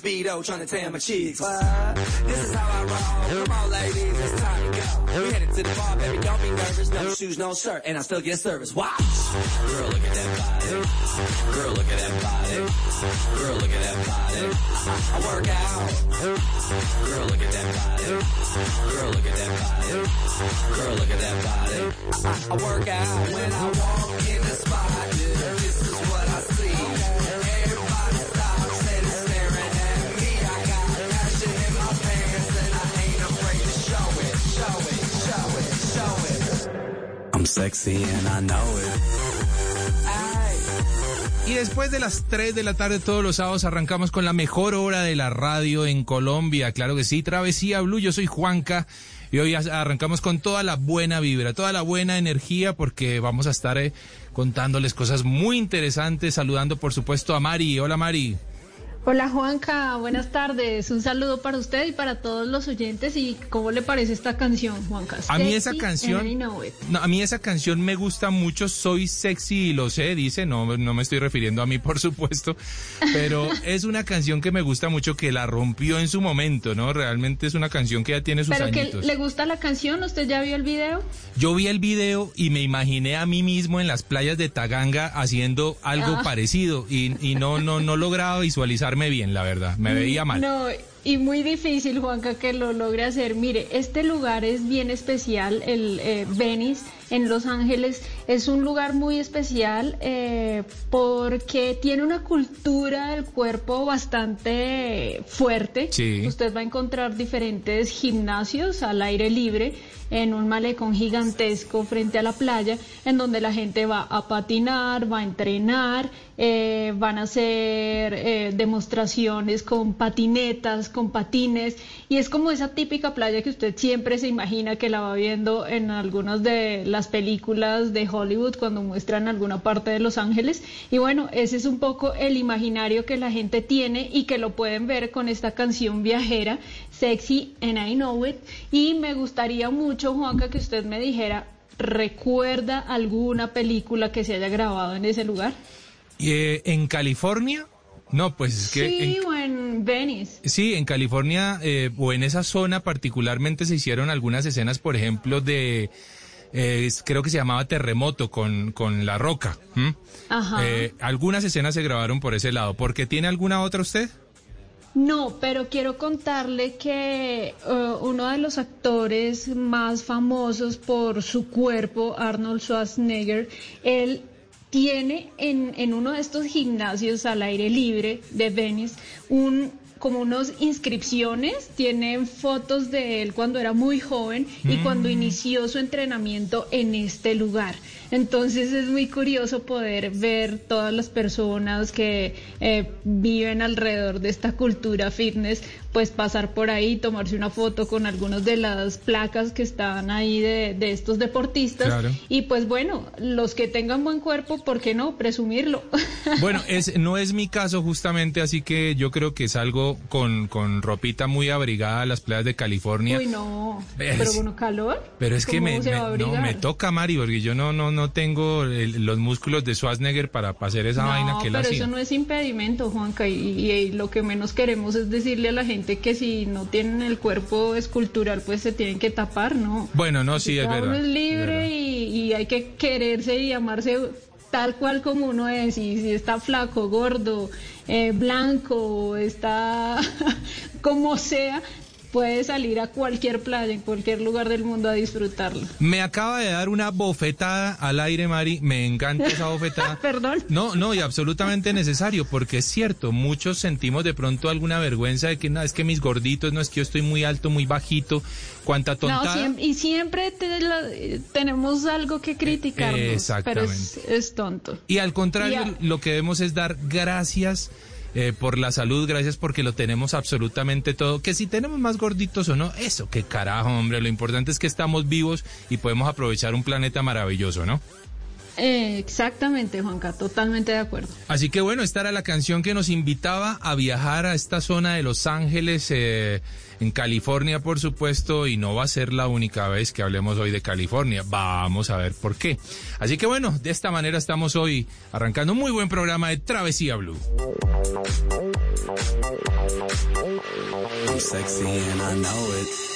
speedo trying to tan my cheeks. What? This is how I roll. Come on, ladies, it's time to go. We headed to the bar, baby, don't be nervous. No shoes, no shirt, and I still get service. Watch. Girl, look at that body. Girl, look at that body. Girl, look at that body. I, work out. Girl, look at that body. Girl, look at that body. Girl, look at that body. I work out when I walk in sexy and. Y después de las 3 de la tarde todos los sábados arrancamos con la mejor hora de la radio en Colombia. Claro que sí, Travesía Blue, yo soy Juanca y hoy arrancamos con toda la buena vibra, toda la buena energía porque vamos a estar eh, contándoles cosas muy interesantes, saludando por supuesto a Mari. Hola Mari. Hola Juanca, buenas tardes. Un saludo para usted y para todos los oyentes. ¿Y cómo le parece esta canción, Juanca? A mí esa canción, no, a mí esa canción me gusta mucho. Soy sexy y lo sé, dice. No, no me estoy refiriendo a mí, por supuesto, pero es una canción que me gusta mucho, que la rompió en su momento, ¿no? Realmente es una canción que ya tiene sus Pero que añitos. le gusta la canción, ¿usted ya vio el video? Yo vi el video y me imaginé a mí mismo en las playas de Taganga haciendo algo Ah. parecido y, y no, no, no lograba bien, la verdad. Me veía mal. No, y muy difícil, Juanca, que lo logre hacer. Mire, este lugar es bien especial, el eh, Venice en Los Ángeles es un lugar muy especial eh, porque tiene una cultura del cuerpo bastante fuerte. Sí. Usted va a encontrar diferentes gimnasios al aire libre en un malecón gigantesco frente a la playa, en donde la gente va a patinar, va a entrenar, eh, van a hacer eh, demostraciones con patinetas, con patines, y es como esa típica playa que usted siempre se imagina que la va viendo en algunas de las películas de Hollywood cuando muestran alguna parte de Los Ángeles. Y bueno, ese es un poco el imaginario que la gente tiene y que lo pueden ver con esta canción viajera, Sexy and I Know It. Y me gustaría mucho, Juanca, que usted me dijera, ¿recuerda alguna película que se haya grabado en ese lugar? Eh, ¿En California? No, pues es que... sí, en- o en Venice. Sí, en California eh, o en esa zona particularmente se hicieron algunas escenas, por ejemplo, de, eh, creo que se llamaba Terremoto con, con La Roca. ¿m? Ajá. Eh, algunas escenas se grabaron por ese lado. ¿Por qué tiene alguna otra usted? No, pero quiero contarle que eh, uno de los actores más famosos por su cuerpo, Arnold Schwarzenegger, él tiene en, en uno de estos gimnasios al aire libre de Venice un como unas inscripciones, tienen fotos de él cuando era muy joven y cuando inició su entrenamiento en este lugar. Entonces es muy curioso poder ver todas las personas que eh, viven alrededor de esta cultura fitness, pues pasar por ahí, tomarse una foto con algunas de las placas que están ahí de, de estos deportistas. Claro. Y pues bueno, los que tengan buen cuerpo, ¿por qué no? Presumirlo. Bueno, es, no es mi caso justamente, así que yo creo que con, con ropita muy abrigada a las playas de California. Uy, no. Es- Pero bueno, calor. Pero es que ¿Cómo me, no, me toca, Mari, porque yo no, no, no tengo el- los músculos de Schwarzenegger para, para hacer esa no, vaina que él pero hacía. eso no es impedimento, Juanca, y, y- y lo que menos queremos es decirle a la gente que si no tienen el cuerpo escultural, pues se tienen que tapar, ¿no? Bueno, no, sí, es verdad. uno es es libre verdad. y, y hay que quererse y amarse tal cual como uno es, y si está flaco, gordo, eh, blanco, está como sea, puede salir a cualquier playa, en cualquier lugar del mundo a disfrutarlo. Me acaba de dar una bofetada al aire, Mari. Me encanta esa bofetada. Perdón. No, no, y absolutamente necesario, porque es cierto, muchos sentimos de pronto alguna vergüenza de que no, es que mis gorditos, no es que yo estoy muy alto, muy bajito, cuánta No, tontada. siempre, y siempre te la- eh, tenemos algo que criticarnos, Eh, pero es, exactamente. es tonto. Y al contrario, a- lo que debemos es dar gracias eh, por la salud, gracias porque lo tenemos absolutamente todo. Que si tenemos más gorditos o no, eso, qué carajo, hombre. Lo importante es que estamos vivos y podemos aprovechar un planeta maravilloso, ¿no? Eh, exactamente, Juanca, totalmente de acuerdo. Así que bueno, esta era la canción que nos invitaba a viajar a esta zona de Los Ángeles, eh, en California, por supuesto, y no va a ser la única vez que hablemos hoy de California. Vamos a ver por qué. Así que bueno, de esta manera estamos hoy arrancando un muy buen programa de Travesía Blue. I'm sexy and I know it.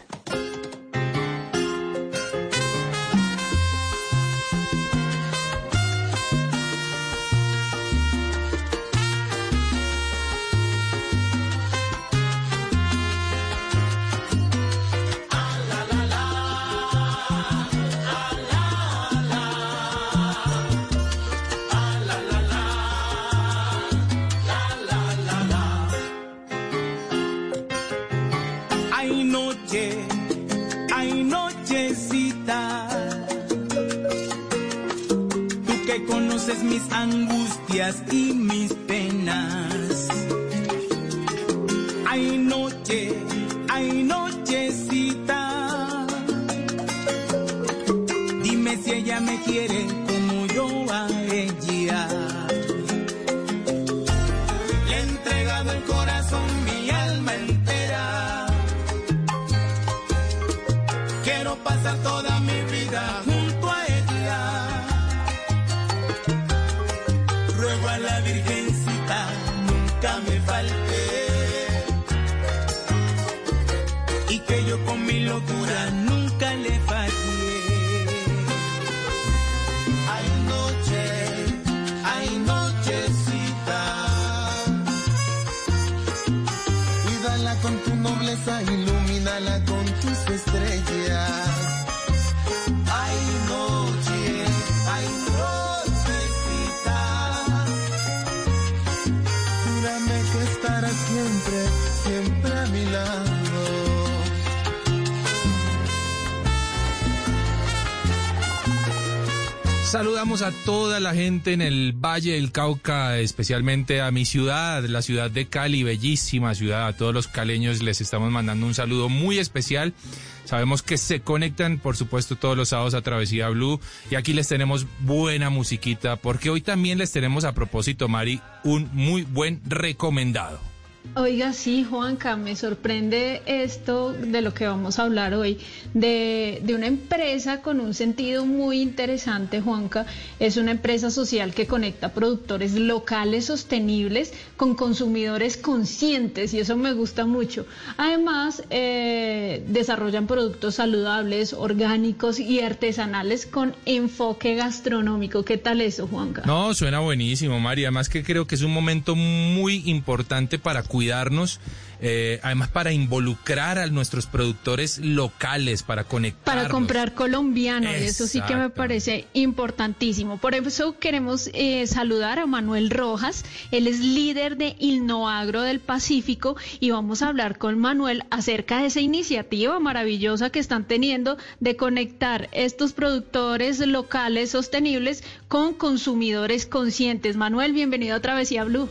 Saludamos a toda la gente en el Valle del Cauca, especialmente a mi ciudad, la ciudad de Cali, bellísima ciudad. A todos los caleños les estamos mandando un saludo muy especial. Sabemos que se conectan, por supuesto, todos los sábados a Travesía Blue. Y aquí les tenemos buena musiquita, porque hoy también les tenemos a propósito, Mari, un muy buen recomendado. Oiga, sí, Juanca, me sorprende esto de lo que vamos a hablar hoy, de, de, una empresa con un sentido muy interesante, Juanca. Es una empresa social que conecta productores locales sostenibles con consumidores conscientes y eso me gusta mucho. Además, eh, desarrollan productos saludables, orgánicos y artesanales con enfoque gastronómico. ¿Qué tal eso, Juanca? No, suena buenísimo, María. Además que creo que es un momento muy importante para cuidarnos, eh, además para involucrar a nuestros productores locales, para conectar. Para comprar colombiano, y eso sí que me parece importantísimo. Por eso queremos eh, saludar a Manuel Rojas, él es líder de Innoagro del Pacífico y vamos a hablar con Manuel acerca de esa iniciativa maravillosa que están teniendo de conectar estos productores locales sostenibles con consumidores conscientes. Manuel, bienvenido a Travesía Blue.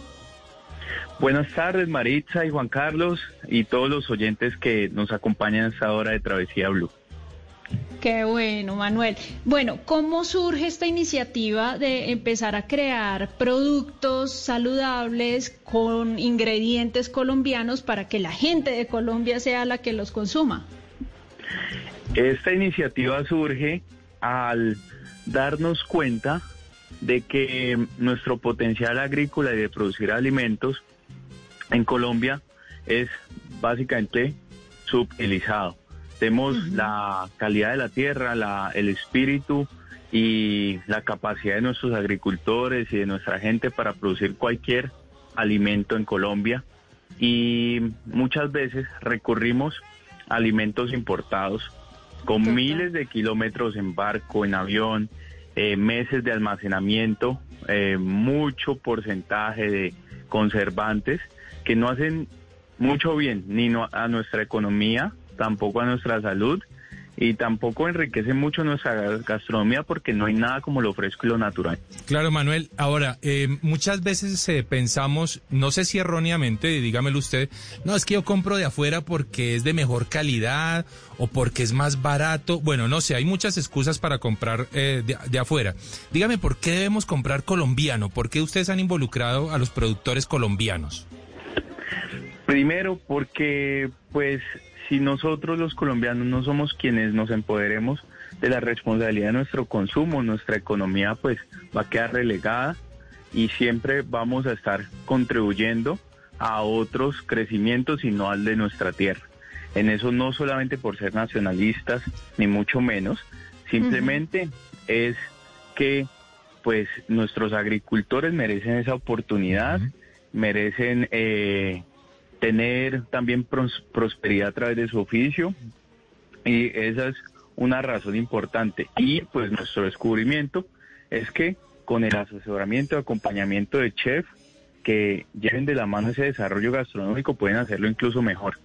Buenas tardes, Maritza y Juan Carlos y todos los oyentes que nos acompañan a esta hora de Travesía Blue. Qué bueno, Manuel. Bueno, ¿cómo surge esta iniciativa de empezar a crear productos saludables con ingredientes colombianos para que la gente de Colombia sea la que los consuma? Esta iniciativa surge al darnos cuenta de que nuestro potencial agrícola y de producir alimentos en Colombia es básicamente subutilizado. Tenemos la calidad de la tierra, la, el espíritu y la capacidad de nuestros agricultores y de nuestra gente para producir cualquier alimento en Colombia. Y muchas veces recurrimos a alimentos importados con miles de kilómetros en barco, en avión, eh, meses de almacenamiento, eh, mucho porcentaje de conservantes que no hacen mucho bien ni a nuestra economía, tampoco a nuestra salud y tampoco enriquecen mucho nuestra gastronomía porque no hay nada como lo fresco y lo natural. Claro, Manuel. Ahora, eh, muchas veces eh, pensamos, no sé si erróneamente, dígamelo usted, no, es que yo compro de afuera porque es de mejor calidad o porque es más barato. Bueno, no sé, hay muchas excusas para comprar eh, de, de afuera. Dígame, ¿por qué debemos comprar colombiano? ¿Por qué ustedes han involucrado a los productores colombianos? Primero, porque pues si nosotros los colombianos no somos quienes nos empoderemos de la responsabilidad de nuestro consumo, nuestra economía pues va a quedar relegada y siempre vamos a estar contribuyendo a otros crecimientos y no al de nuestra tierra. En eso no solamente por ser nacionalistas, ni mucho menos, simplemente es que pues nuestros agricultores merecen esa oportunidad, merecen eh, tener también prosperidad a través de su oficio y esa es una razón importante. Y pues nuestro descubrimiento es que con el asesoramiento y acompañamiento de chef que lleven de la mano ese desarrollo gastronómico pueden hacerlo incluso mejor.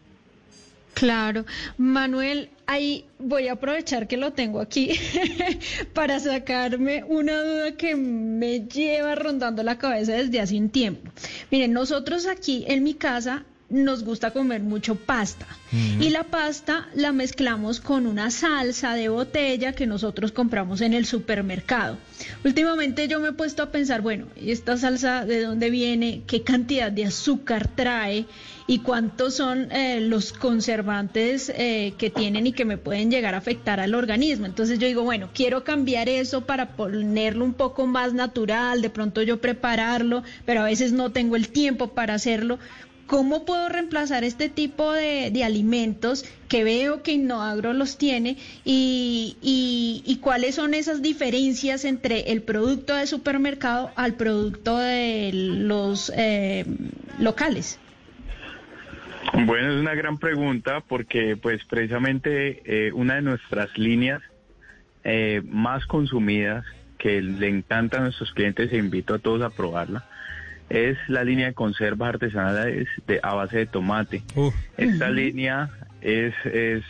Claro, Manuel, ahí voy a aprovechar que lo tengo aquí para sacarme una duda que me lleva rondando la cabeza desde hace un tiempo. Miren, nosotros aquí en mi casa nos gusta comer mucho pasta. Y la pasta la mezclamos con una salsa de botella que nosotros compramos en el supermercado. Últimamente yo me he puesto a pensar, bueno, ¿y esta salsa de dónde viene? ¿Qué cantidad de azúcar trae? ¿Y cuántos son eh, los conservantes eh, que tienen y que me pueden llegar a afectar al organismo? Entonces yo digo, bueno, quiero cambiar eso para ponerlo un poco más natural, de pronto yo prepararlo, pero a veces no tengo el tiempo para hacerlo. ¿Cómo puedo reemplazar este tipo de, alimentos que veo que Innoagro los tiene y, y, cuáles son esas diferencias entre el producto de supermercado al producto de los eh, locales? Bueno, es una gran pregunta porque pues precisamente eh, una de nuestras líneas eh, más consumidas que le encanta a nuestros clientes e invito a todos a probarla es la línea de conservas artesanales de, a base de tomate. Esta línea es, es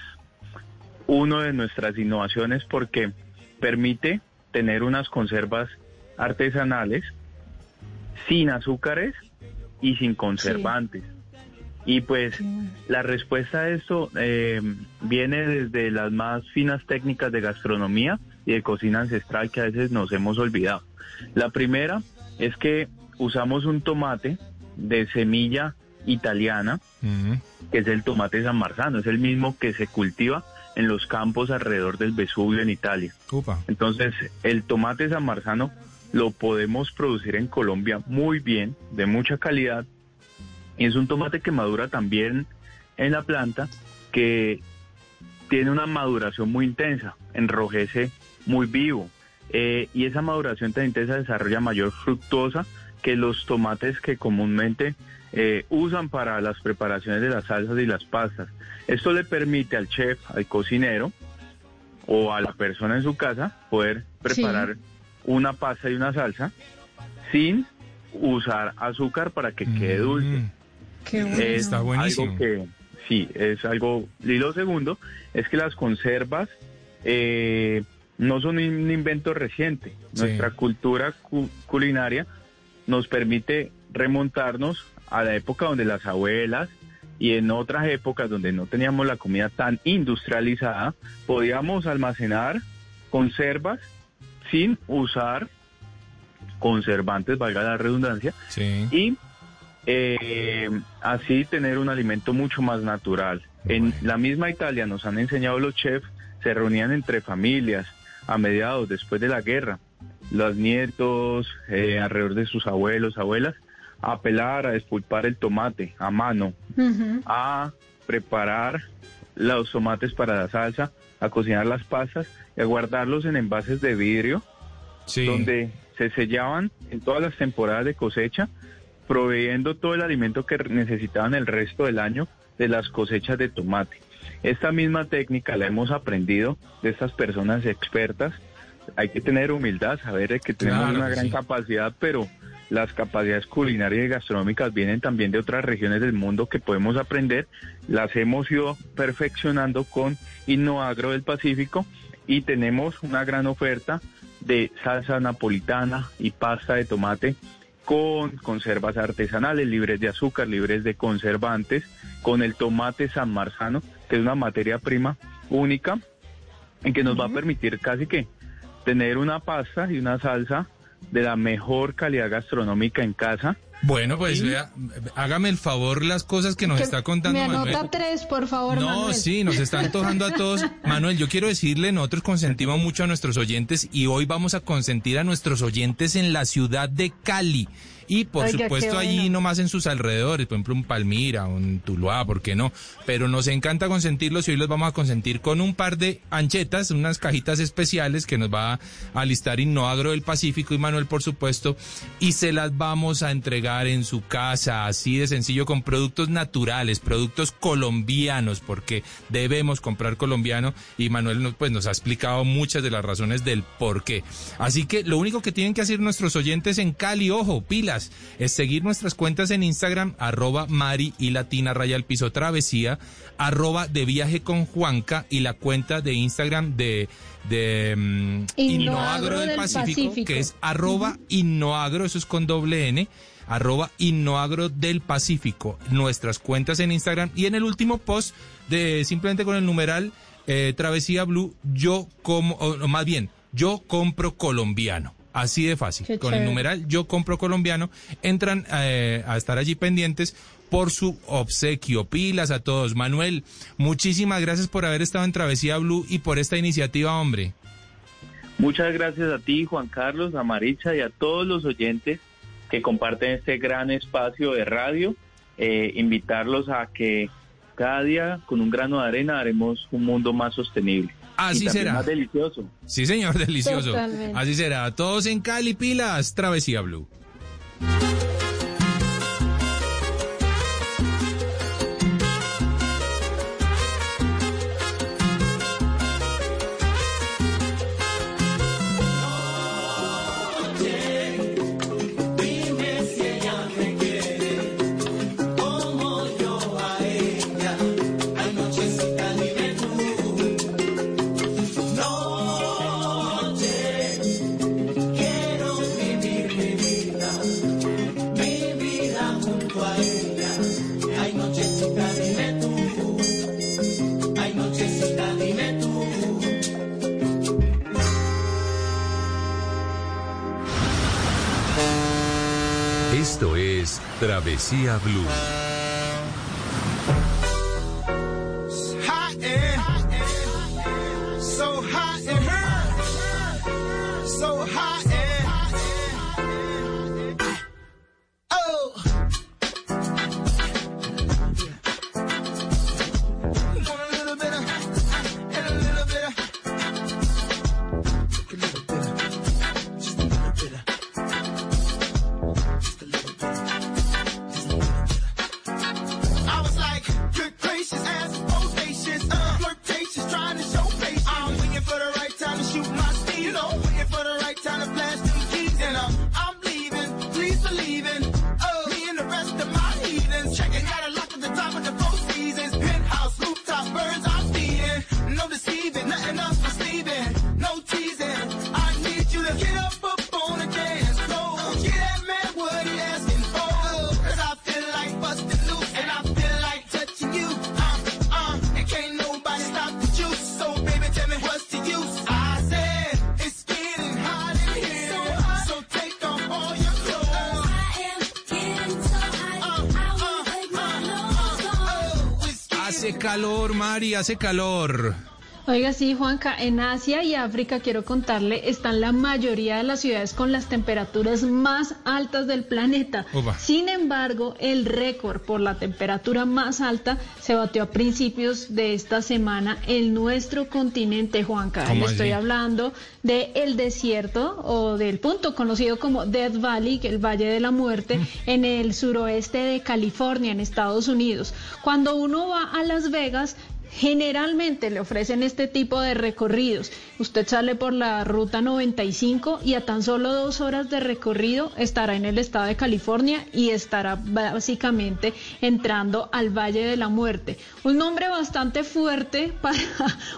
una de nuestras innovaciones porque permite tener unas conservas artesanales sin azúcares y sin conservantes. Y pues la respuesta a esto eh, viene desde las más finas técnicas de gastronomía y de cocina ancestral que a veces nos hemos olvidado. La primera es que usamos un tomate de semilla italiana, que es el tomate San Marzano, es el mismo que se cultiva en los campos alrededor del Vesubio en Italia. Upa. Entonces, el tomate San Marzano lo podemos producir en Colombia muy bien, de mucha calidad, y es un tomate que madura también en la planta, que tiene una maduración muy intensa, enrojece muy vivo, eh, y esa maduración tan intensa desarrolla mayor fructosa que los tomates que comúnmente eh, usan para las preparaciones de las salsas y las pastas. Esto le permite al chef, al cocinero o a la persona en su casa poder preparar una pasta y una salsa sin usar azúcar para que quede dulce. Mm. Qué bueno. Es Está buenísimo. algo que sí, es algo. Y lo segundo es que las conservas eh, no son un invento reciente. Sí. Nuestra cultura cu- culinaria nos permite remontarnos a la época donde las abuelas y en otras épocas donde no teníamos la comida tan industrializada, podíamos almacenar conservas sin usar conservantes, valga la redundancia, Sí. y eh, así tener un alimento mucho más natural. En la misma Italia nos han enseñado los chefs, se reunían entre familias a mediados, después de la guerra, los nietos eh, alrededor de sus abuelos, abuelas, a pelar, a despulpar el tomate a mano, a preparar los tomates para la salsa, a cocinar las pastas y a guardarlos en envases de vidrio Sí. donde se sellaban en todas las temporadas de cosecha, proveyendo todo el alimento que necesitaban el resto del año de las cosechas de tomate. Esta misma técnica la hemos aprendido de estas personas expertas. Hay que tener humildad, saber que tenemos Claro una gran sí. capacidad, pero las capacidades culinarias y gastronómicas vienen también de otras regiones del mundo que podemos aprender. Las hemos ido perfeccionando con Innoagro del Pacífico y tenemos una gran oferta de salsa napolitana y pasta de tomate con conservas artesanales, libres de azúcar, libres de conservantes, con el tomate San Marzano, que es una materia prima única y que nos va a permitir casi que tener una pasta y una salsa de la mejor calidad gastronómica en casa. Bueno, pues vea, hágame el favor las cosas que nos está contando Me Manuel. anota tres, por favor, No, Manuel. sí, nos está antojando a todos. Manuel, yo quiero decirle, nosotros consentimos mucho a nuestros oyentes y hoy vamos a consentir a nuestros oyentes en la ciudad de Cali. Y por Oiga, supuesto allí bueno. nomás en sus alrededores, por ejemplo un Palmira, un Tuluá, ¿por qué no? Pero nos encanta consentirlos y hoy los vamos a consentir con un par de anchetas, unas cajitas especiales que nos va a listar Innoagro del Pacífico y Manuel, por supuesto, y se las vamos a entregar en su casa, así de sencillo, con productos naturales, productos colombianos, porque debemos comprar colombiano y Manuel nos, pues, nos ha explicado muchas de las razones del por qué. Así que lo único que tienen que hacer nuestros oyentes en Cali, ojo, es seguir nuestras cuentas en Instagram, arroba Mari y Latina Raya al Piso Travesía, arroba de viaje con Juanca y la cuenta de Instagram de, de mm, Innoagro del Pacífico. que es arroba Innoagro, eso es con doble N, arroba Innoagro del Pacífico, nuestras cuentas en Instagram y en el último post de simplemente con el numeral eh, Travesía Blue, yo como, o más bien, yo compro colombiano. Así de fácil. Qué Con el numeral Yo compro colombiano, entran eh, a estar allí pendientes por su obsequio. Pilas a todos. Manuel, muchísimas gracias por haber estado en Travesía Blue y por esta iniciativa, hombre. Muchas gracias a ti, Juan Carlos, a Maricha y a todos los oyentes que comparten este gran espacio de radio. Eh, invitarlos a que cada día con un grano de arena haremos un mundo más sostenible. Así y será. Más delicioso. Sí, señor, delicioso. Totalmente. Así será. Todos en Cali, pilas, Travesía Blue. Travesía Blue. Mari, hace calor. Oiga, sí, Juanca, en Asia y África, quiero contarle, están la mayoría de las ciudades con las temperaturas más altas del planeta. Sin embargo, el récord por la temperatura más alta se batió a principios de esta semana en nuestro continente, Juanca. ¿Cómo Le estoy hablando del el desierto o del punto conocido como Death Valley, que es el Valle de la Muerte, Mm. en el suroeste de California, en Estados Unidos. Cuando uno va a Las Vegas, Generalmente le ofrecen este tipo de recorridos. Usted sale por la ruta 95 y a tan solo dos horas de recorrido estará en el estado de California y estará básicamente entrando al Valle de la Muerte. Un nombre bastante fuerte para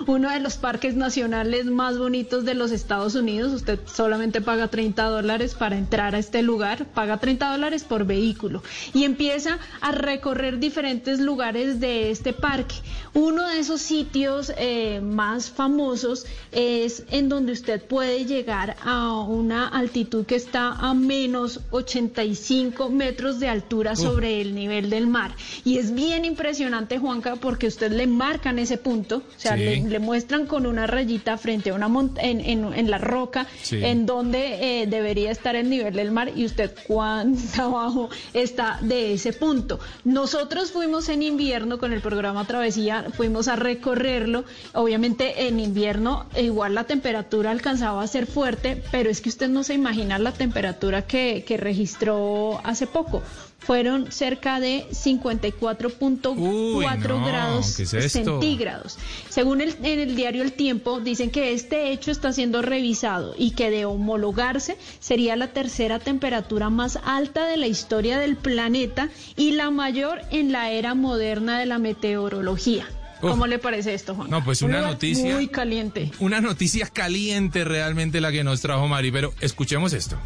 uno de los parques nacionales más bonitos de los Estados Unidos. Usted solamente paga 30 dólares para entrar a este lugar, paga 30 dólares por vehículo y empieza a recorrer diferentes lugares de este parque. Uno de esos sitios eh, más famosos es en donde usted puede llegar a una altitud que está a menos 85 metros de altura sobre el nivel del mar. Y es bien impresionante, Juanca, porque usted le marcan ese punto, o sea, Sí. le, le muestran con una rayita frente a una en, en- en la roca, Sí. en donde eh, debería estar el nivel del mar y usted cuánto abajo está de ese punto. Nosotros fuimos en invierno con el programa Travesía, fuimos a recorrerlo. Obviamente en invierno igual la temperatura alcanzaba a ser fuerte, pero es que usted no se imagina la temperatura que, que registró hace poco. Fueron cerca de 54.4 Uy, no, grados centígrados. Según el, en el diario El Tiempo, dicen que este hecho está siendo revisado y que de homologarse sería la tercera temperatura más alta de la historia del planeta y la mayor en la era moderna de la meteorología. Uf. ¿Cómo le parece esto, Juan? No, pues Un una noticia- Muy caliente. Una noticia caliente realmente la que nos trajo Mari, pero escuchemos esto.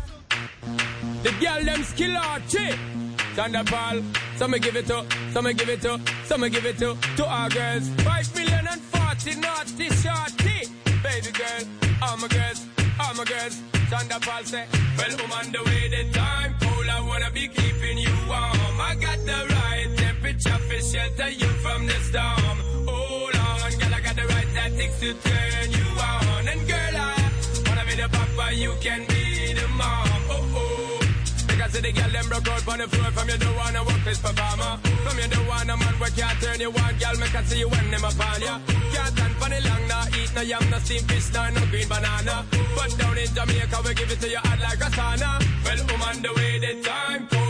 The girl them skill out chick. Thunderball, some give it to, some give it to, some give it to, to our girls. Five million and forty naughty shorty. Baby girl, all my girls, all my girls. Thunderball say, well, I'm on the way the time cold. I wanna be keeping you warm. I got the right temperature for shelter you from the storm. Hold on, girl, I got the right tactics to turn you on. And girl, I wanna be the papa, you can be the mom. Oh oh. Because the girl them broke out on the floor From you don't wanna work this performer From you don't wanna man where can't turn you on Girl, me can see you when them upon ya Can't stand for the long, nah Eat no yam, no steamed fish, nah, no green banana But down in Jamaica, we give it to you hot like a sauna Well, I'm the way, the time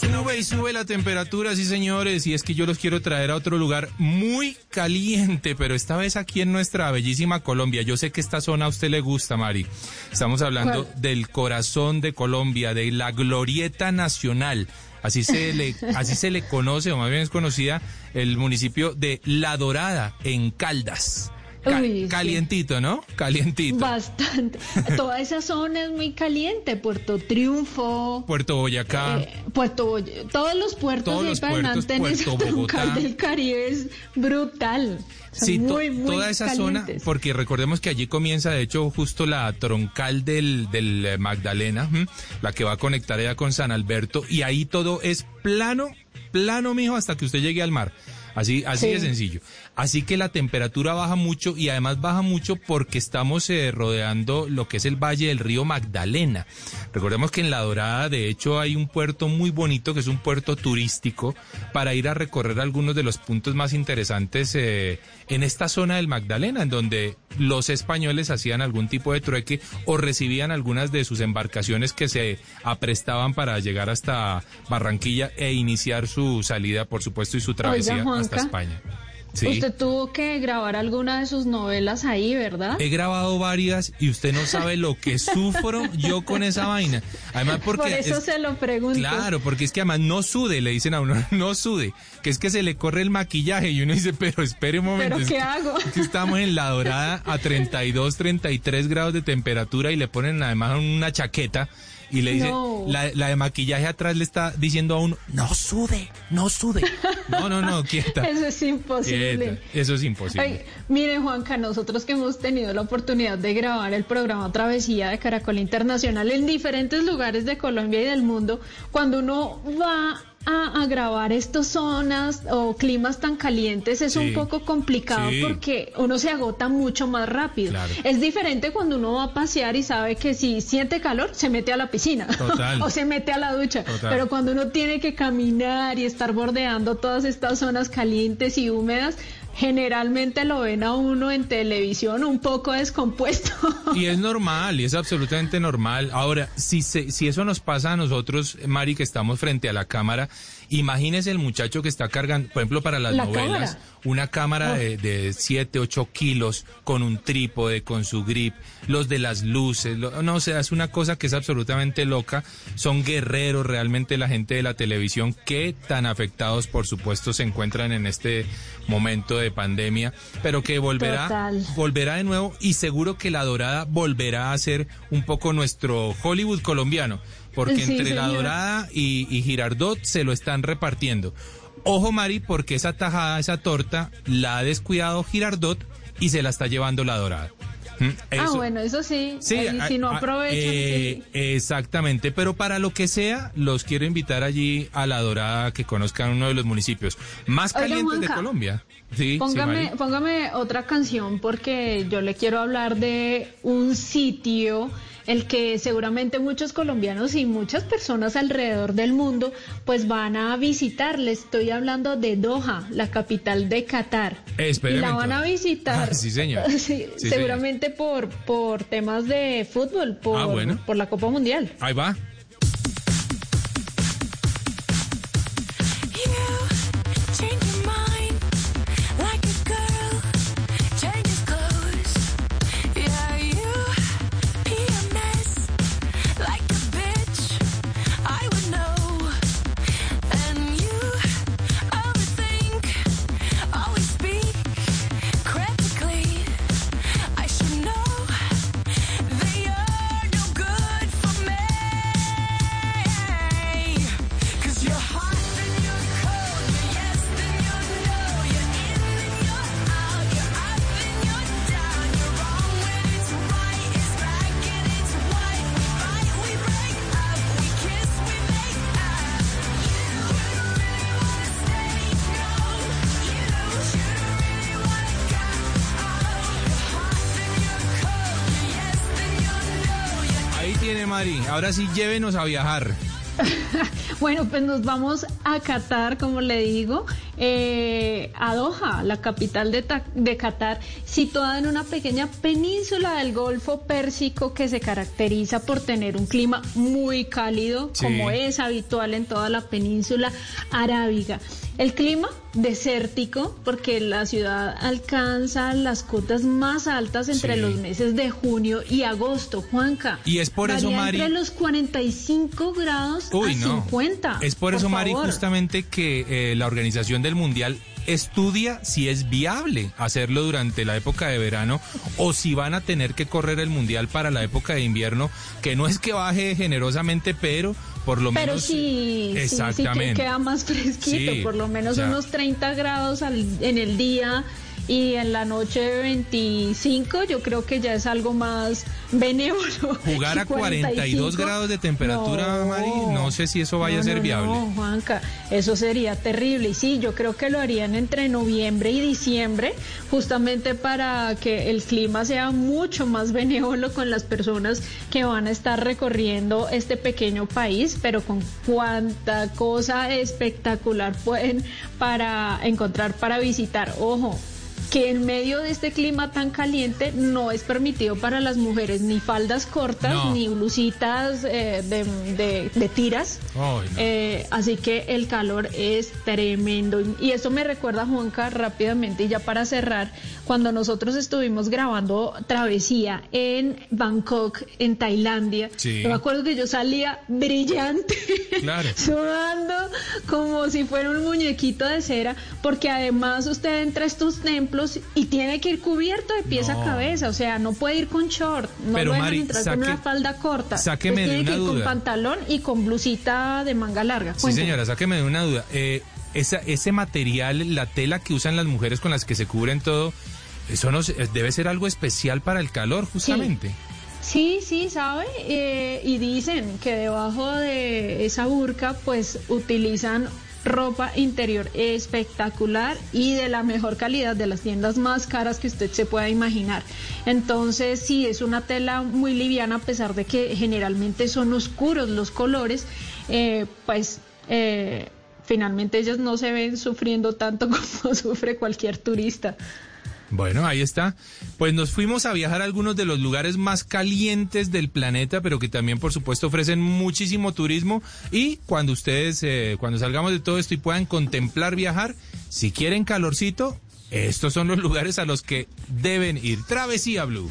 Sube y sube la temperatura, sí señores, y es que yo los quiero traer a otro lugar muy caliente, pero esta vez aquí en nuestra bellísima Colombia. Yo sé que esta zona a usted le gusta, Mari. Estamos hablando ¿Cuál? del corazón de Colombia, de la Glorieta Nacional. Así se le, así se le conoce, o más bien es conocida, el municipio de La Dorada, en Caldas. Ca- Uy, sí. calientito, ¿no? Calientito. Bastante. Toda esa zona es muy caliente. Puerto Triunfo, Puerto Boyacá. Eh, Puerto Boy- todos los puertos Todos los puertos, Puerto Bogotá. del Caribe es brutal. Sí, muy, muy toda esa zona, porque recordemos que allí comienza, de hecho, justo la troncal del, del eh, Magdalena, ¿m? la que va a conectar allá con San Alberto, y ahí todo es plano, plano, mijo, hasta que usted llegue al mar. Así, así Sí. de sencillo. Así que la temperatura baja mucho y además baja mucho porque estamos eh, rodeando lo que es el valle del río Magdalena. Recordemos que en La Dorada, de hecho, hay un puerto muy bonito que es un puerto turístico para ir a recorrer algunos de los puntos más interesantes eh, en esta zona del Magdalena, en donde los españoles hacían algún tipo de trueque o recibían algunas de sus embarcaciones que se aprestaban para llegar hasta Barranquilla e iniciar su salida, por supuesto, y su travesía hasta España. Sí. Usted tuvo que grabar alguna de sus novelas ahí, ¿verdad? He grabado varias y usted no sabe lo que sufro yo con esa vaina. Además porque Por eso es- se lo pregunto. Claro, porque es que además no sude, le dicen a uno, no sude, que es que se le corre el maquillaje y uno dice, pero espere un momento. ¿Pero es qué que- hago? es que estamos en la dorada a 32, 33 grados de temperatura y le ponen además una chaqueta y le dice, No. la, la de maquillaje atrás le está diciendo a uno, no sude, no sude. No, no, no, quieta. Eso es imposible. quieta. Eso es imposible. Ay, mire, Juanca, nosotros que hemos tenido la oportunidad de grabar el programa Travesía de Caracol Internacional en diferentes lugares de Colombia y del mundo, cuando uno va a, a grabar estas zonas o climas tan calientes es Sí. un poco complicado Sí. porque uno se agota mucho más rápido. Claro. Es diferente cuando uno va a pasear y sabe que si siente calor, se mete a la piscina Total. o se mete a la ducha. Total. Pero cuando uno tiene que caminar y estar bordeando todas estas zonas calientes y húmedas, generalmente lo ven a uno en televisión un poco descompuesto. Y es normal, y es absolutamente normal. Ahora, si, se- si eso nos pasa a nosotros, Mari, que estamos frente a la cámara, imagínese el muchacho que está cargando, por ejemplo, para las La novelas, cámara. una cámara Oh. de, de 7, 8 kilos, con un trípode, con su grip, los de las luces, lo- no, o sea, es una cosa que es absolutamente loca. Son guerreros realmente la gente de la televisión, que tan afectados, por supuesto, se encuentran en este momento de pandemia, pero que volverá Total. volverá de nuevo y seguro que La Dorada volverá a ser un poco nuestro Hollywood colombiano, porque Sí, entre La. Dorada y, y Girardot se lo están repartiendo. Ojo, Mari, porque esa tajada, esa torta, la ha descuidado Girardot y se la está llevando La Dorada. Ah, bueno, eso sí. Sí, ahí a- si no a- aprovechan. eh, Exactamente, pero para lo que sea, los quiero invitar allí a La Dorada, que conozcan uno de los municipios más Oiga, calientes de Colombia. Sí, sí, Póngame, Mari. póngame otra canción porque yo le quiero hablar de un sitio el que seguramente muchos colombianos y muchas personas alrededor del mundo pues van a visitar. Le estoy hablando de Doha, la capital de Qatar. Y la van a visitar. Ah, sí, señor. Sí, Sí, seguramente por por temas de fútbol, por, Ah, bueno. por la Copa Mundial. Ahí va. Ahora sí, llévenos a viajar. Bueno, pues nos vamos a Qatar, como le digo, eh, a Doha, la capital de, de Qatar, situada en una pequeña península del Golfo Pérsico que se caracteriza por tener un clima muy cálido, Sí. como es habitual en toda la península arábiga. El clima desértico, porque la ciudad alcanza las cotas más altas entre Sí. los meses de junio y agosto, Juanca. Y es por eso, Mari- Entre los 45 grados Uy, a no. 50. Es por eso, Mari, justamente que eh, la organización del Mundial estudia si es viable hacerlo durante la época de verano o si van a tener que correr el Mundial para la época de invierno, que no es que baje generosamente, pero por lo Pero menos... sí, sí, sí que queda más fresquito, Sí, por lo menos o sea- unos 30 grados al- en el día y en la noche 25, yo creo que ya es algo más benévolo. Jugar a 42 grados de temperatura, Mari, no sé si eso vaya No, a ser no, viable. No, Juanca, eso sería terrible. Y sí, yo creo que lo harían entre noviembre y diciembre, justamente para que el clima sea mucho más benévolo con las personas que van a estar recorriendo este pequeño país, pero con cuánta cosa espectacular pueden para encontrar para visitar. Ojo, que en medio de este clima tan caliente no es permitido para las mujeres ni faldas cortas No. ni blusitas eh, de, de- de tiras. Ay, no. Eh, así que el calor es tremendo. Y eso me recuerda, Juanca, rápidamente, y ya para cerrar, cuando nosotros estuvimos grabando Travesía en Bangkok, en Tailandia, Sí. yo me acuerdo que yo salía brillante, Claro. sudando como si fuera un muñequito de cera, porque además usted entra a estos templos solos y tiene que ir cubierto de pies No. a cabeza, o sea, no puede ir con short, no Pero, dejan Mari, entrar saque- con una falda corta. sáqueme de tiene que una ir con pantalón y con blusita de manga larga. Sí, señora, sáqueme de una duda. Eh, esa, ese material, la tela que usan las mujeres con las que se cubren todo, eso no debe ser algo especial para el calor, justamente. Sí, sí, ¿sabe? Eh, y dicen que debajo de esa burka pues utilizan ropa interior espectacular y de la mejor calidad, de las tiendas más caras que usted se pueda imaginar. Entonces, sí, es una tela muy liviana a pesar de que generalmente son oscuros los colores, eh, pues... eh, Finalmente ellos no se ven sufriendo tanto como sufre cualquier turista. Bueno, ahí está. Pues nos fuimos a viajar a algunos de los lugares más calientes del planeta, pero que también, por supuesto, ofrecen muchísimo turismo. Y cuando ustedes, eh, cuando salgamos de todo esto y puedan contemplar viajar, si quieren calorcito, estos son los lugares a los que deben ir. Travesía Blue.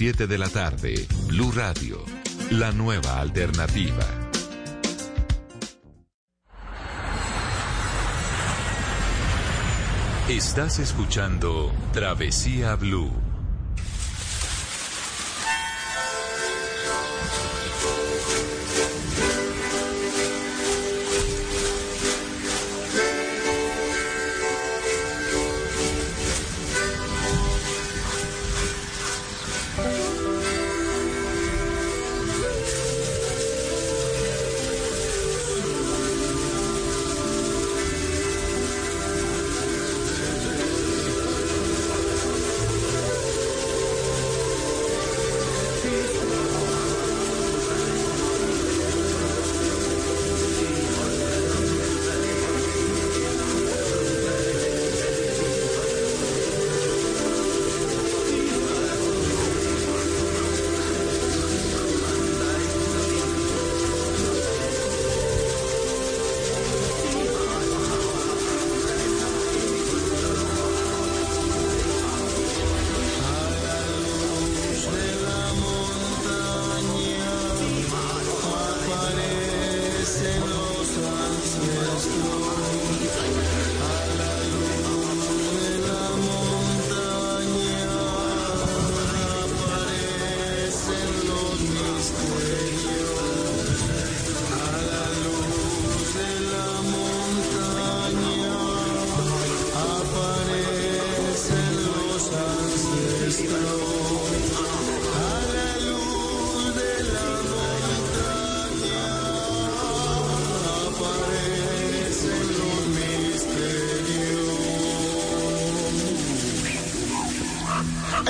de la tarde, Blue Radio, la nueva alternativa. Estás escuchando Travesía Blue.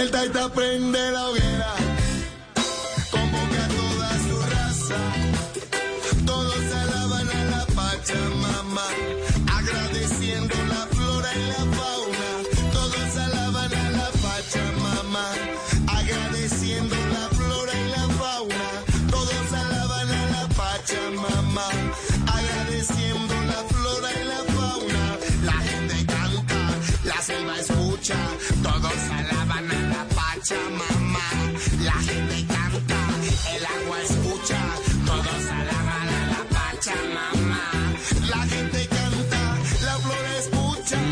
El taita prende la hoguera,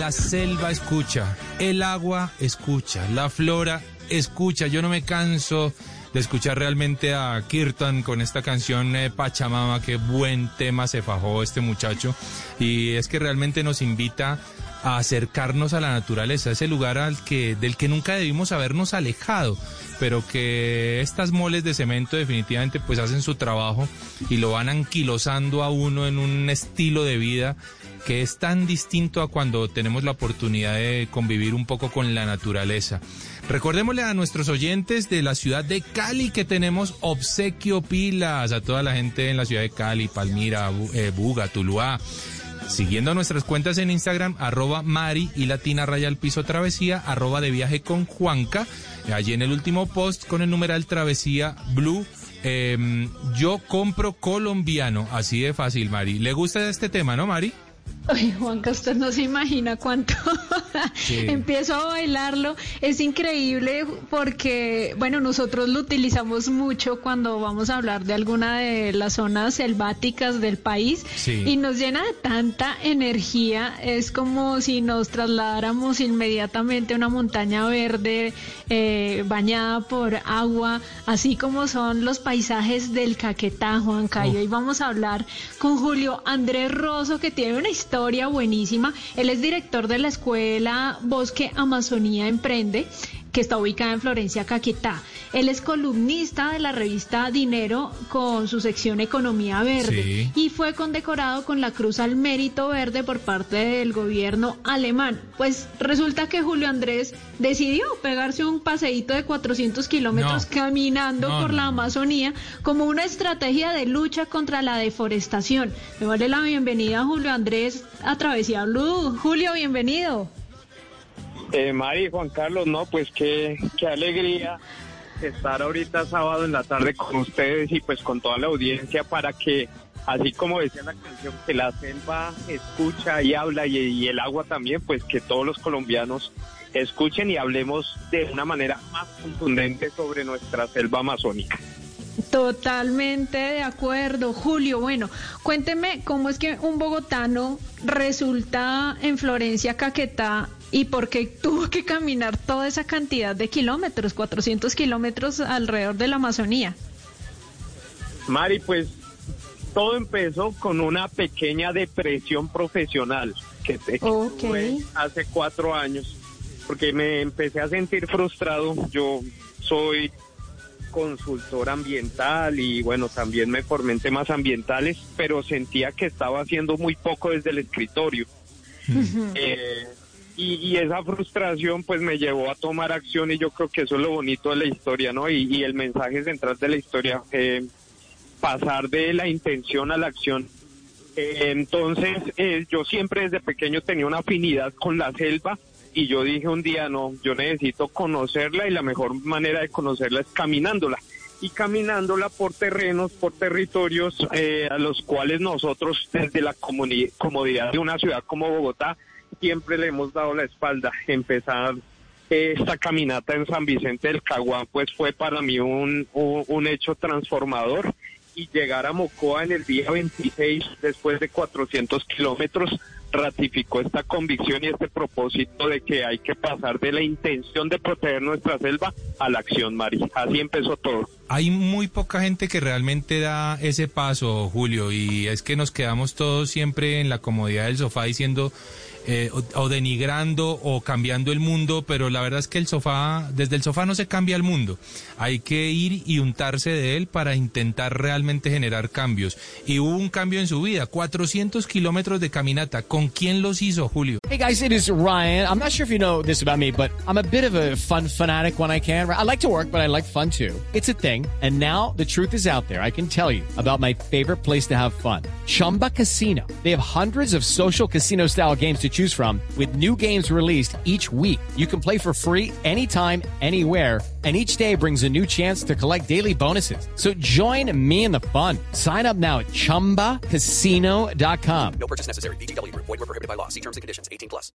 la selva escucha, el agua escucha, la flora escucha. Yo no me canso de escuchar realmente a Kirtan con esta canción eh, Pachamama, qué buen tema se fajó este muchacho. Y es que realmente nos invita a acercarnos a la naturaleza, ese lugar al que, del que nunca debimos habernos alejado, pero que estas moles de cemento definitivamente pues hacen su trabajo y lo van anquilosando a uno en un estilo de vida que es tan distinto a cuando tenemos la oportunidad de convivir un poco con la naturaleza. Recordémosle a nuestros oyentes de la ciudad de Cali que tenemos obsequio pilas a toda la gente en la ciudad de Cali, Palmira, eh, Buga, Tuluá. Siguiendo nuestras cuentas en Instagram, arroba Mari y Latina Raya al Piso Travesía, arroba de viaje con Juanca. Allí en el último post con el numeral Travesía Blue. em, yo compro colombiano, así de fácil, Mari. ¿Le gusta este tema, no, Mari? Ay, Juanca, usted no se imagina cuánto Sí. empiezo a bailarlo. Es increíble porque, bueno, nosotros lo utilizamos mucho cuando vamos a hablar de alguna de las zonas selváticas del país Sí. y nos llena de tanta energía. Es como si nos trasladáramos inmediatamente a una montaña verde eh, bañada por agua, así como son los paisajes del Caquetá, Juanca. Y hoy vamos a hablar con Julio Andrés Rosso, que tiene una historia buenísima. Él es director de la escuela Bosque Amazonía Emprende que está ubicada en Florencia, Caquetá. Él es columnista de la revista Dinero con su sección Economía Verde Sí. y fue condecorado con la Cruz al Mérito Verde por parte del gobierno alemán. Pues resulta que Julio Andrés decidió pegarse un paseíto de 400 kilómetros No. caminando No, por no, la. Amazonía como una estrategia de lucha contra la deforestación. Me vale la bienvenida a Julio Andrés a Travesía Blue. Julio, bienvenido. Eh, Mari, Juan Carlos, no, pues qué, qué alegría estar ahorita sábado en la tarde con ustedes y pues con toda la audiencia para que, así como decía la canción, que la selva escucha y habla y, y el agua también, pues que todos los colombianos escuchen y hablemos de una manera más contundente sobre nuestra selva amazónica. Totalmente de acuerdo, Julio. Bueno, cuénteme cómo es que un bogotano resulta en Florencia, Caquetá, y por qué tuvo que caminar toda esa cantidad de kilómetros, 400 kilómetros alrededor de la Amazonía. Mari, pues todo empezó con una pequeña depresión profesional que, te- que Ok. tuve hace cuatro años, porque me empecé a sentir frustrado. Yo soy consultor ambiental y bueno, también me formé en temas ambientales, pero sentía que estaba haciendo muy poco desde el escritorio. Eh, y, y esa frustración pues me llevó a tomar acción y yo creo que eso es lo bonito de la historia, ¿no? Y, el mensaje central de la historia, eh, pasar de la intención a la acción. Eh, entonces, eh, yo siempre desde pequeño tenía una afinidad con la selva y yo dije un día, no, yo necesito conocerla y la mejor manera de conocerla es caminándola. Y caminándola por terrenos, por territorios eh, a los cuales nosotros desde la comodidad de una ciudad como Bogotá siempre le hemos dado la espalda. Empezar eh, esta caminata en San Vicente del Caguán pues fue para mí un, un, un hecho transformador y llegar a Mocoa en el día 26 después de 400 kilómetros ratificó esta convicción y este propósito de que hay que pasar de la intención de proteger nuestra selva a la acción, Mari. Así empezó todo. Hay muy poca gente que realmente da ese paso, Julio, y es que nos quedamos todos siempre en la comodidad del sofá diciendo eh, o, o denigrando o cambiando el mundo, pero la verdad es que el sofá, desde el sofá no se cambia el mundo. Hay que ir y untarse de él para intentar realmente generar cambios. Y hubo un cambio en su vida, 400 kilómetros de caminata. ¿Con quién los hizo, Julio? Hey guys, it is Ryan. I'm not sure if you know this about me, but I'm a bit of a fun fanatic when I can. I like to work, but I like fun too. It's a thing. And now the truth is out there. I can tell you about my favorite place to have fun. Chumba Casino. They have hundreds of social casino style games to choose from with new games released each week. You can play for free anytime, anywhere. And each day brings a new chance to collect daily bonuses. So join me in the fun. Sign up now at chumbacasino.com. No purchase necessary. VGW Group. Void were prohibited by law. See terms and conditions. 18 plus.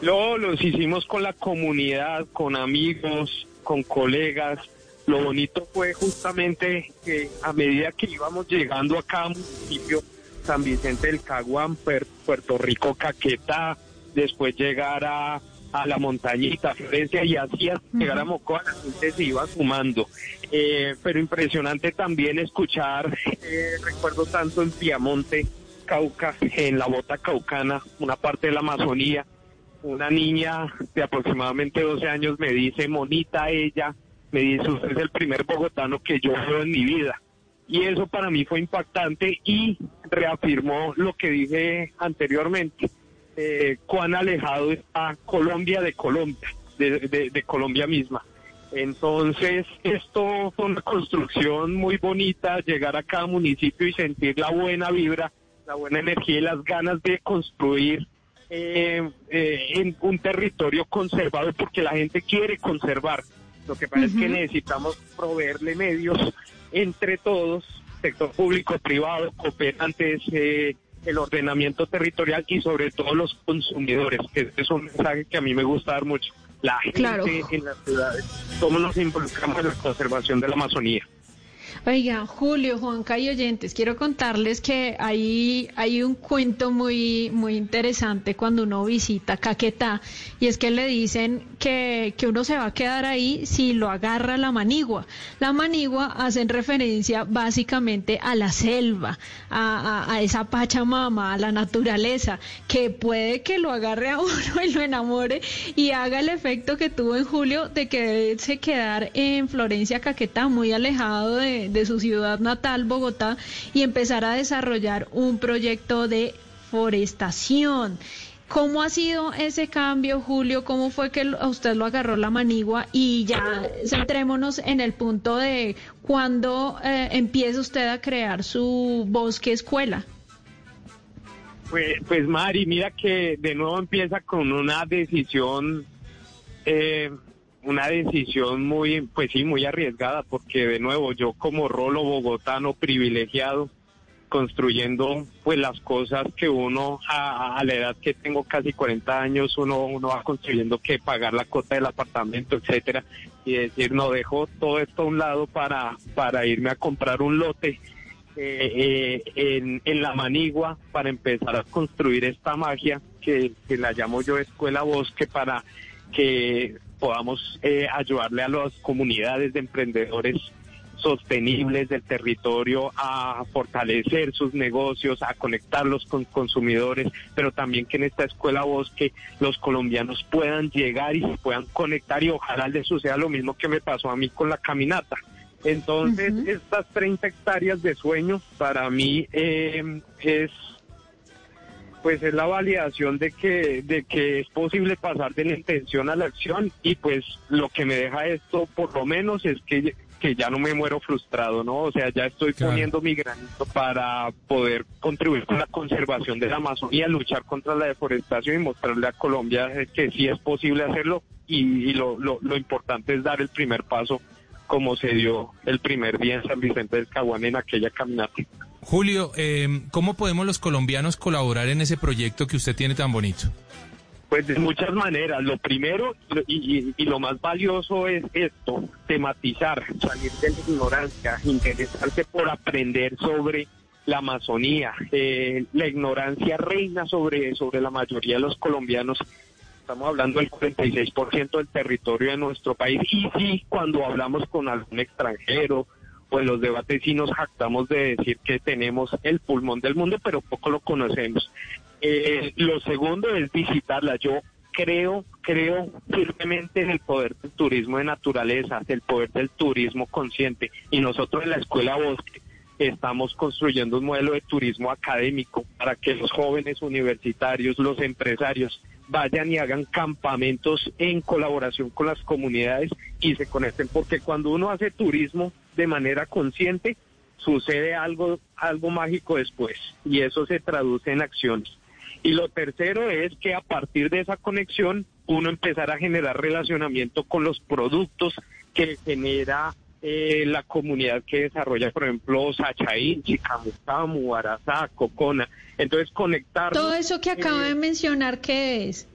Luego los hicimos con la comunidad, con amigos, con colegas. Lo bonito fue justamente que a medida que íbamos llegando a cada municipio, San Vicente del Caguán, Puer- Puerto Rico, Caquetá, después llegar a, a la montañita, Florencia, y así hasta llegar a Mocoa, la gente se iba sumando. Eh, pero impresionante también escuchar, eh, recuerdo tanto en Piamonte, Cauca, en la bota caucana, una parte de la Amazonía, una niña de aproximadamente 12 años me dice, monita ella, me dice, usted es el primer bogotano que yo veo en mi vida. Y eso para mí fue impactante y reafirmó lo que dije anteriormente, eh, cuán alejado está Colombia de Colombia, de, de- de Colombia misma. Entonces, esto fue una construcción muy bonita, llegar a cada municipio y sentir la buena vibra, la buena energía y las ganas de construir eh, eh, en un territorio conservado porque la gente quiere conservar. Lo que pasa es que necesitamos proveerle medios entre todos, sector público, privado, cooperantes, eh, el ordenamiento territorial y sobre todo los consumidores, que es un mensaje que a mí me gusta dar mucho. La gente Claro. en las ciudades, cómo nos involucramos en la conservación de la Amazonía. Oiga, Julio, Juanca y oyentes, quiero contarles que hay, hay un cuento muy, muy interesante cuando uno visita Caquetá y es que le dicen que, que uno se va a quedar ahí si lo agarra la manigua. La manigua hacen referencia básicamente a la selva, a, a- a esa pachamama, a la naturaleza, que puede que lo agarre a uno y lo enamore y haga el efecto que tuvo en Julio de que se quedar en Florencia, Caquetá, muy alejado de, de su ciudad natal, Bogotá, y empezar a desarrollar un proyecto de forestación. ¿Cómo ha sido ese cambio, Julio? ¿Cómo fue que usted lo agarró la manigua? Y ya centrémonos en el punto de cuándo eh, empieza usted a crear su bosque escuela. Pues, pues Mari, mira que de nuevo empieza con una decisión, eh, una decisión muy, pues sí, muy arriesgada, porque de nuevo yo como rolo bogotano privilegiado, construyendo pues las cosas que uno a, la edad que tengo casi 40 años uno uno va construyendo que pagar la cuota del apartamento etcétera y decir no dejo todo esto a un lado para para irme a comprar un lote eh, eh, en, en la manigua para empezar a construir esta magia que, que la llamo yo escuela bosque para que podamos eh, ayudarle a las comunidades de emprendedores sostenibles del territorio a fortalecer sus negocios, a conectarlos con consumidores, pero también que en esta escuela bosque los colombianos puedan llegar y se puedan conectar y ojalá les suceda lo mismo que me pasó a mí con la caminata. Entonces, estas 30 hectáreas de sueño para mí eh, es pues es la validación de que de que es posible pasar de la intención a la acción y pues lo que me deja esto por lo menos es que que ya no me muero frustrado, ¿no? O sea, ya estoy poniendo mi granito para poder contribuir con la conservación de la Amazonía, luchar contra la deforestación y mostrarle a Colombia que sí es posible hacerlo y, y lo, lo, lo importante es dar el primer paso como se dio el primer día en San Vicente del Caguán en aquella caminata. Julio, eh, ¿cómo podemos los colombianos colaborar en ese proyecto que usted tiene tan bonito? Pues de muchas maneras. Lo primero y, y- y lo más valioso es esto, tematizar, salir de la ignorancia, interesarse por aprender sobre la Amazonía. Eh, la ignorancia reina sobre, sobre la mayoría de los colombianos. Estamos hablando del 46% del territorio de nuestro país. Y sí, cuando hablamos con algún extranjero en los debates sí nos jactamos de decir que tenemos el pulmón del mundo, pero poco lo conocemos. Eh, lo segundo es visitarla. Yo creo, creo firmemente en el poder del turismo de naturaleza, del poder del turismo consciente. Y nosotros en la Escuela Bosque estamos construyendo un modelo de turismo académico para que los jóvenes universitarios, los empresarios, vayan y hagan campamentos en colaboración con las comunidades y se conecten, porque cuando uno hace turismo de manera consciente, sucede algo, algo mágico después y eso se traduce en acciones. Y lo tercero es que a partir de esa conexión uno empezar a generar relacionamiento con los productos que genera eh, la comunidad que desarrolla, por ejemplo, Sachaín, Chicamucamu, Arazá, Cocona. Entonces conectar Todo eso que acaba de mencionar, ¿qué es?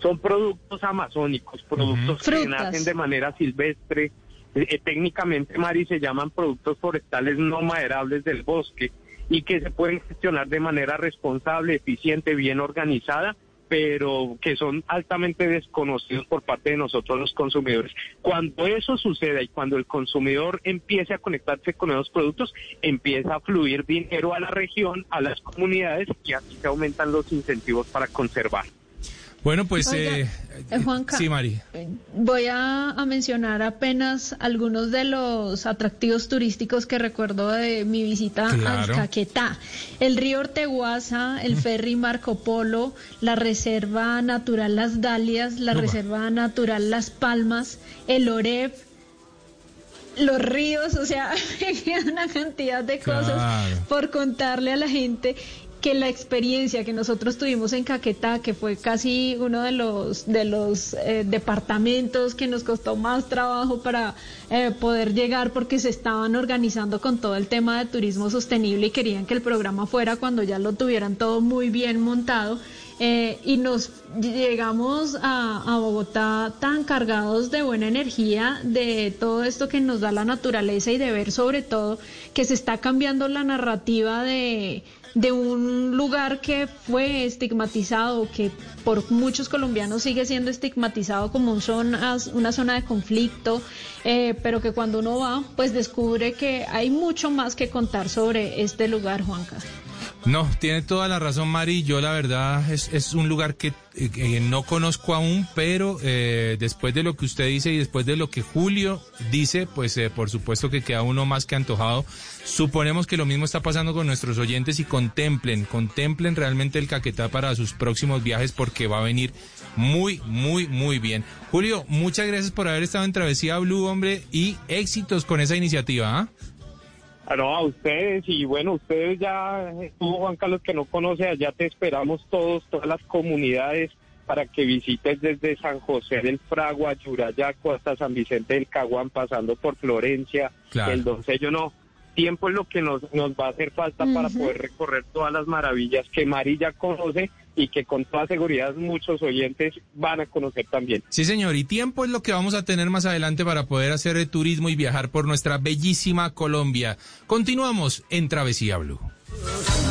son productos amazónicos, productos que Frutas. nacen de manera silvestre. Eh, eh, técnicamente, Mari, se llaman productos forestales no maderables del bosque y que se pueden gestionar de manera responsable, eficiente, bien organizada pero que son altamente desconocidos por parte de nosotros los consumidores. Cuando eso suceda y cuando el consumidor empiece a conectarse con esos productos, empieza a fluir dinero a la región, a las comunidades y así se aumentan los incentivos para conservar. Bueno, pues... Oiga, eh, eh, Juanca. Sí, Mari. Voy a, a mencionar apenas algunos de los atractivos turísticos que recuerdo de mi visita Claro. al Caquetá. El río Orteguaza, el ferry Marco Polo, la reserva natural Las Dalias, la reserva natural Las Palmas, el Oreb, los ríos, o sea, una cantidad de cosas Claro. por contarle a la gente que la experiencia que nosotros tuvimos en Caquetá, que fue casi uno de los de los eh, departamentos que nos costó más trabajo para eh, poder llegar porque se estaban organizando con todo el tema de turismo sostenible y querían que el programa fuera cuando ya lo tuvieran todo muy bien montado. Eh, y nos llegamos a, a Bogotá tan cargados de buena energía, de todo esto que nos da la naturaleza y de ver sobre todo que se está cambiando la narrativa de, de un lugar que fue estigmatizado, que por muchos colombianos sigue siendo estigmatizado como una zona de conflicto, eh, pero que cuando uno va, pues descubre que hay mucho más que contar sobre este lugar, Juanca. No, tiene toda la razón, Mari. Yo la verdad es, un lugar que, eh, no conozco aún, pero eh, después de lo que usted dice y después de lo que Julio dice, pues eh, por supuesto que queda uno más que antojado. Suponemos que lo mismo está pasando con nuestros oyentes y contemplen, contemplen realmente el Caquetá para sus próximos viajes porque va a venir muy, muy, muy bien. Julio, muchas gracias por haber estado en Travesía Blue, hombre, y éxitos con esa iniciativa. ¿ah? No, a ustedes y bueno, ustedes ya, tú Juan Carlos que no conoce, allá te esperamos todos, todas las comunidades para que visites desde San José del Fragua, Yurayaco hasta San Vicente del Caguán, pasando por Florencia, Claro. el Doncello, no. Tiempo es lo que nos, nos va a hacer falta para poder recorrer todas las maravillas que Mari ya conoce y que con toda seguridad muchos oyentes van a conocer también. Sí, señor, y tiempo es lo que vamos a tener más adelante para poder hacer eh, turismo y viajar por nuestra bellísima Colombia. Continuamos en Travesía Blue.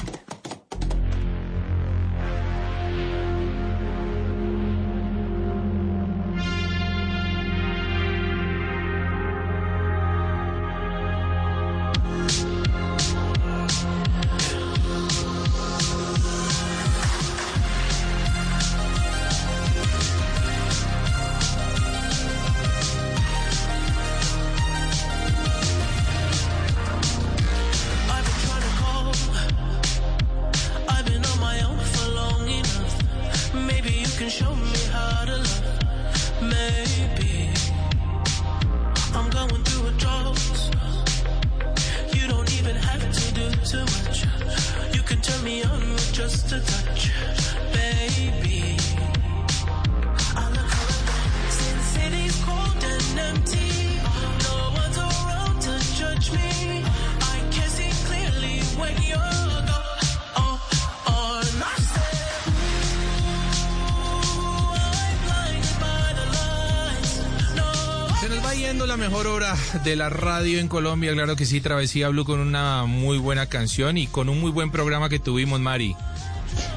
Mejor hora de la radio en Colombia, claro que sí, Travesía Blue con una muy buena canción y con un muy buen programa que tuvimos, Mari.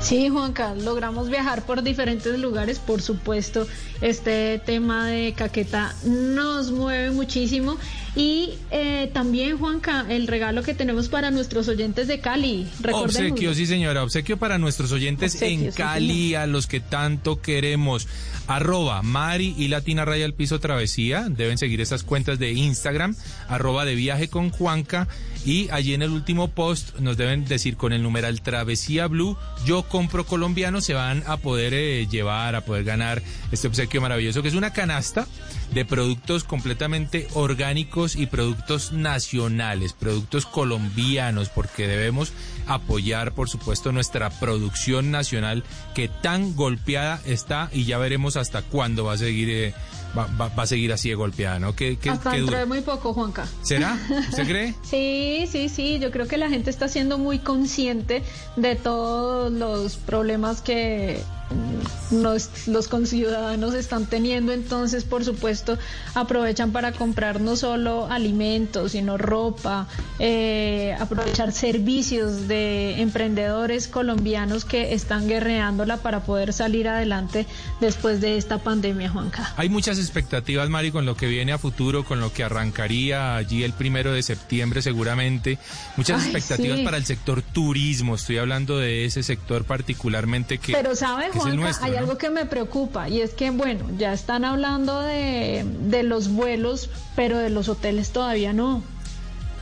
Sí, Juanca, logramos viajar por diferentes lugares, por supuesto, este tema de Caquetá nos mueve muchísimo y eh, también, Juanca, el regalo que tenemos para nuestros oyentes de Cali. Obsequio, sí señora, obsequio para nuestros oyentes Obsequio, en sí, Cali, a los que tanto queremos. Arroba Mari y Latina Raya al Piso Travesía, deben seguir estas cuentas de Instagram, arroba de viaje con Juanca. Y allí en el último post nos deben decir con el numeral Travesía Blue, yo compro colombiano se van a poder eh, llevar, a poder ganar este obsequio maravilloso, que es una canasta de productos completamente orgánicos y productos nacionales, productos colombianos, porque debemos apoyar, por supuesto, nuestra producción nacional que tan golpeada está y ya veremos hasta cuándo va a seguir, eh, va, va- va a seguir así de golpeada, ¿no? ¿Qué, qué- Hasta qué dentro de muy poco, Juanca. ¿Será? ¿Usted cree? Sí, sí, sí, yo creo que la gente está siendo muy consciente de todos los problemas que mm, los, conciudadanos están teniendo, entonces por supuesto aprovechan para comprar no solo alimentos, sino ropa, eh, aprovechar servicios de emprendedores colombianos que están guerreándola para poder salir adelante después de esta pandemia, Juanca. Hay muchas expectativas, Mari, con lo que viene a futuro, con lo que arrancaría allí el primero de septiembre seguramente. Muchas Ay, expectativas sí. para el sector turismo. Estoy hablando de ese sector particularmente que, Pero sabe, el Juanca, nuestro. hay ¿no? algo que me preocupa y es que, bueno, ya están hablando de, de los vuelos, pero de los hoteles todavía no.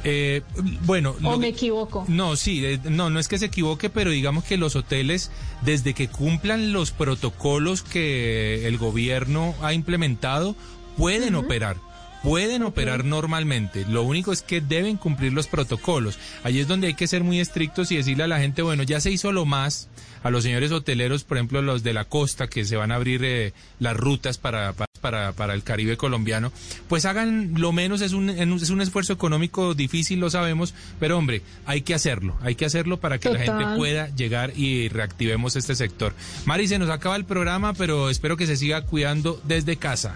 Eh, bueno, ¿O me equivoco? No, sí, eh, no, no es que se equivoque, pero digamos que los hoteles, desde que cumplan los protocolos que el gobierno ha implementado, pueden operar. Pueden operar normalmente. Lo único es que deben cumplir los protocolos. Ahí es donde hay que ser muy estrictos y decirle a la gente, bueno, ya se hizo lo más. A los señores hoteleros, por ejemplo, los de la costa, que se van a abrir eh, las rutas para, para, para, el Caribe colombiano, pues hagan lo menos, es un, es un esfuerzo económico difícil, lo sabemos, pero hombre, hay que hacerlo, hay que hacerlo para que la gente pueda llegar y reactivemos este sector. Mari, se nos acaba el programa, pero espero que se siga cuidando desde casa.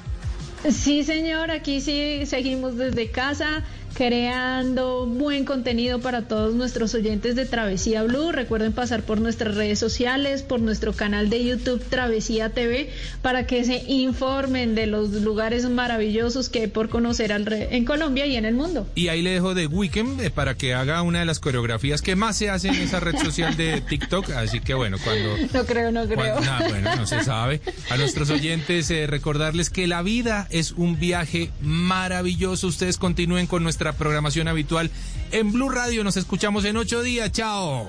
Sí, señor, aquí sí seguimos desde casa creando buen contenido para todos nuestros oyentes de Travesía Blue. Recuerden pasar por nuestras redes sociales, por nuestro canal de YouTube Travesía TV, para que se informen de los lugares maravillosos que hay por conocer en Colombia y en el mundo. Y ahí le dejo de Weekend eh, para que haga una de las coreografías que más se hace en esa red social de TikTok. Así que bueno, cuando No creo, no creo. Cuando- bueno, no se sabe. A nuestros oyentes eh, recordarles que la vida es un viaje maravilloso. Ustedes continúen con nuestra programación habitual en Blue Radio. Nos escuchamos en ocho días. Chao.